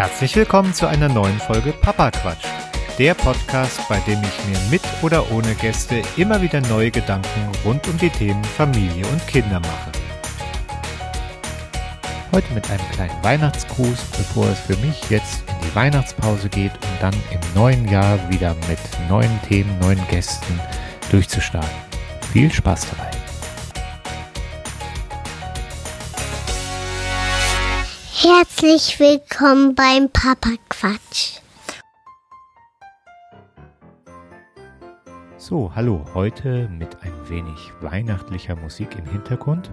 Herzlich willkommen zu einer neuen Folge Papa Quatsch. Der Podcast, bei dem ich mir mit oder ohne Gäste immer wieder neue Gedanken rund um die Themen Familie und Kinder mache. Heute mit einem kleinen Weihnachtsgruß, bevor es für mich jetzt in die Weihnachtspause geht und dann im neuen Jahr wieder mit neuen Themen, neuen Gästen durchzustarten. Viel Spaß dabei! Herzlich willkommen beim Papa Quatsch. So, hallo, heute mit ein wenig weihnachtlicher Musik im Hintergrund.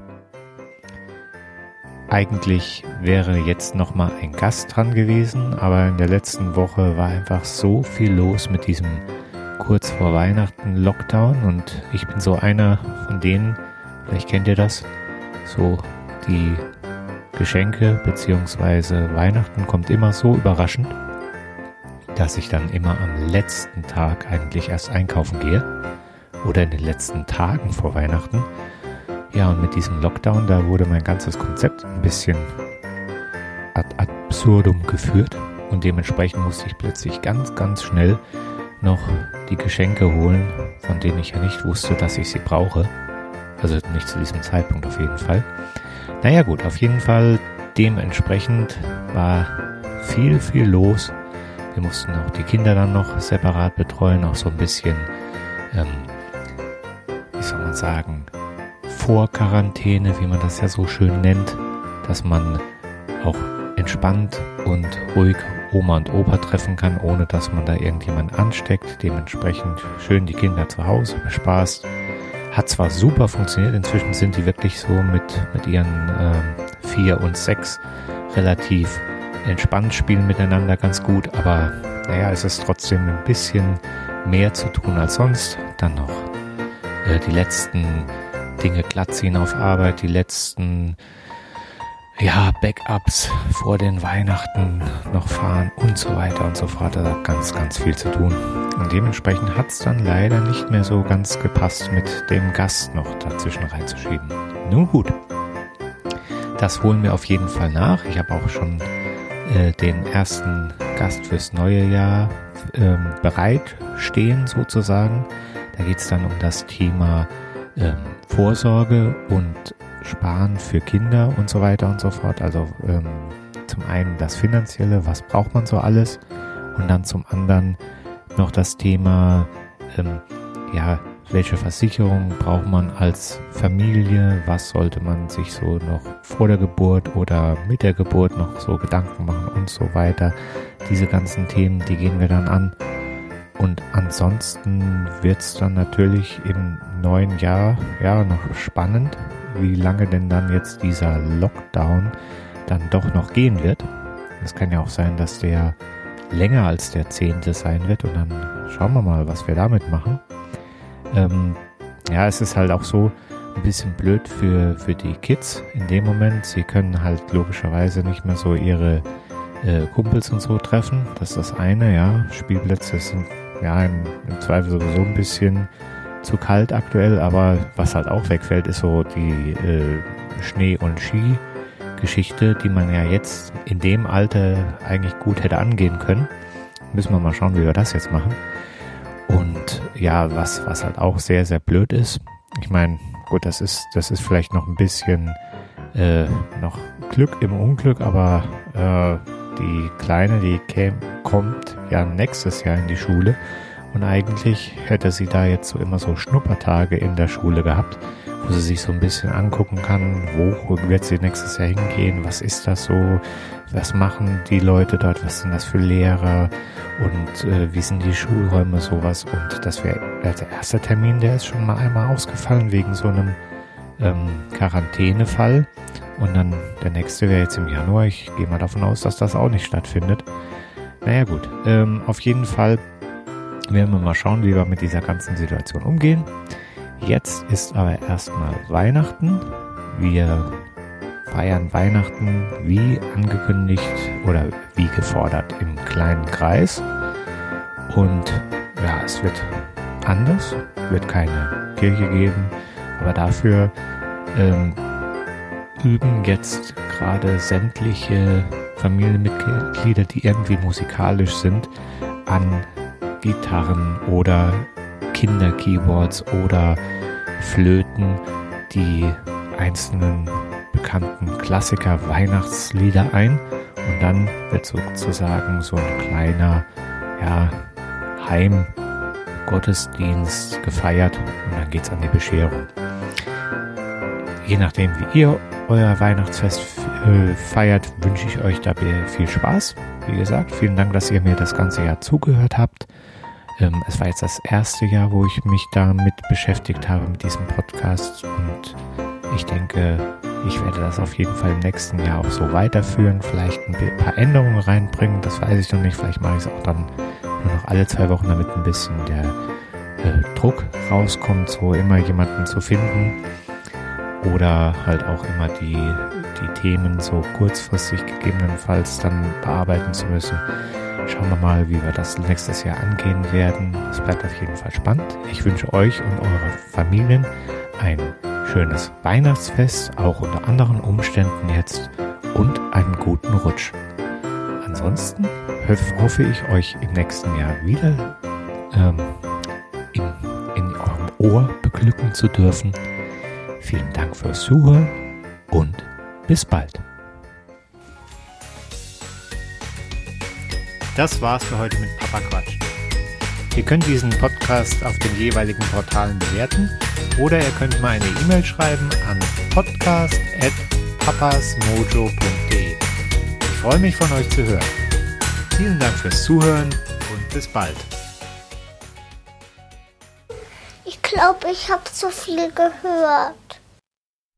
Eigentlich wäre jetzt noch mal ein Gast dran gewesen, aber in der letzten Woche war einfach so viel los mit diesem kurz vor Weihnachten Lockdown und ich bin so einer von denen, vielleicht kennt ihr das, so die Geschenke bzw. Weihnachten kommt immer so überraschend, dass ich dann immer am letzten Tag eigentlich erst einkaufen gehe oder in den letzten Tagen vor Weihnachten. Ja, und mit diesem Lockdown, da wurde mein ganzes Konzept ein bisschen ad absurdum geführt und dementsprechend musste ich plötzlich ganz, ganz schnell noch die Geschenke holen, von denen ich ja nicht wusste, dass ich sie brauche. Also nicht zu diesem Zeitpunkt auf jeden Fall. Naja gut, auf jeden Fall dementsprechend war viel, viel los. Wir mussten auch die Kinder dann noch separat betreuen, auch so ein bisschen, ähm, wie soll man sagen, Vorquarantäne, wie man das ja so schön nennt, dass man auch entspannt und ruhig Oma und Opa treffen kann, ohne dass man da irgendjemand ansteckt. Dementsprechend schön die Kinder zu Hause bespaßt hat zwar super funktioniert, inzwischen sind die wirklich so mit, mit ihren äh, vier und sechs relativ entspannt spielen miteinander ganz gut, aber naja, es ist trotzdem ein bisschen mehr zu tun als sonst. Dann noch äh, die letzten Dinge glatt ziehen auf Arbeit, die letzten ja, Backups vor den Weihnachten noch fahren und so weiter und so fort. Also ganz, ganz viel zu tun. Und dementsprechend hat es dann leider nicht mehr so ganz gepasst, mit dem Gast noch dazwischen reinzuschieben. Nun gut. Das holen wir auf jeden Fall nach. Ich habe auch schon äh, den ersten Gast fürs neue Jahr ähm, bereit stehen sozusagen. Da geht es dann um das Thema ähm, Vorsorge und Sparen für Kinder und so weiter und so fort. Also ähm, zum einen das Finanzielle, was braucht man so alles? Und dann zum anderen noch das Thema, ähm, ja, welche Versicherung braucht man als Familie? Was sollte man sich so noch vor der Geburt oder mit der Geburt noch so Gedanken machen und so weiter? Diese ganzen Themen, die gehen wir dann an. Und ansonsten wird es dann natürlich im neuen Jahr ja noch spannend, wie lange denn dann jetzt dieser Lockdown dann doch noch gehen wird. Es kann ja auch sein, dass der länger als der zehnte sein wird und dann schauen wir mal, was wir damit machen. Ähm, ja, es ist halt auch so ein bisschen blöd für, für die Kids in dem Moment. Sie können halt logischerweise nicht mehr so ihre äh, Kumpels und so treffen. Das ist das eine, ja. Spielplätze sind ja im, im Zweifel sowieso ein bisschen zu kalt aktuell, aber was halt auch wegfällt, ist so die äh, Schnee- und Ski-Geschichte, die man ja jetzt in dem Alter eigentlich gut hätte angehen können. Müssen wir mal schauen, wie wir das jetzt machen. Und ja, was, was halt auch sehr, sehr blöd ist. Ich meine, gut, das ist, das ist vielleicht noch ein bisschen äh, noch Glück im Unglück, aber äh, die Kleine, die käm, kommt ja nächstes Jahr in die Schule und eigentlich hätte sie da jetzt so immer so Schnuppertage in der Schule gehabt, wo sie sich so ein bisschen angucken kann, wo wird sie nächstes Jahr hingehen, was ist das so, was machen die Leute dort, was sind das für Lehrer und äh, wie sind die Schulräume, sowas. Und das wäre der erste Termin, der ist schon mal einmal ausgefallen wegen so einem ähm, Quarantänefall. Und dann der nächste wäre jetzt im Januar. Ich gehe mal davon aus, dass das auch nicht stattfindet. Naja gut, ähm, auf jeden Fall werden wir mal schauen, wie wir mit dieser ganzen Situation umgehen. Jetzt ist aber erstmal Weihnachten. Wir feiern Weihnachten wie angekündigt oder wie gefordert im kleinen Kreis. Und ja, es wird anders, wird keine Kirche geben, aber dafür ähm, üben jetzt gerade sämtliche Familienmitglieder, die irgendwie musikalisch sind, an Gitarren oder Kinderkeyboards oder Flöten die einzelnen bekannten Klassiker Weihnachtslieder ein und dann wird sozusagen so ein kleiner ja, Heimgottesdienst gefeiert und dann geht's an die Bescherung. Je nachdem, wie ihr euer Weihnachtsfest äh, feiert, wünsche ich euch dabei viel Spaß. Wie gesagt, vielen Dank, dass ihr mir das ganze Jahr zugehört habt. Ähm, es war jetzt das erste Jahr, wo ich mich damit beschäftigt habe, mit diesem Podcast. Und ich denke, ich werde das auf jeden Fall im nächsten Jahr auch so weiterführen. Vielleicht ein paar Änderungen reinbringen. Das weiß ich noch nicht. Vielleicht mache ich es auch dann nur noch alle zwei Wochen, damit ein bisschen der äh, Druck rauskommt, so immer jemanden zu finden. Oder halt auch immer die, die Themen so kurzfristig gegebenenfalls dann bearbeiten zu müssen. Schauen wir mal, wie wir das nächstes Jahr angehen werden. Es bleibt auf jeden Fall spannend. Ich wünsche euch und eurer Familien ein schönes Weihnachtsfest, auch unter anderen Umständen jetzt, und einen guten Rutsch. Ansonsten hoffe ich euch im nächsten Jahr wieder ähm, in, in eurem Ohr beglücken zu dürfen. Vielen Dank fürs Zuhören und bis bald. Das war's für heute mit Papa Quatsch. Ihr könnt diesen Podcast auf den jeweiligen Portalen bewerten oder ihr könnt mir eine E-Mail schreiben an podcast.papasmojo.de. Ich freue mich von euch zu hören. Vielen Dank fürs Zuhören und bis bald. Ich glaube, ich habe zu viel gehört.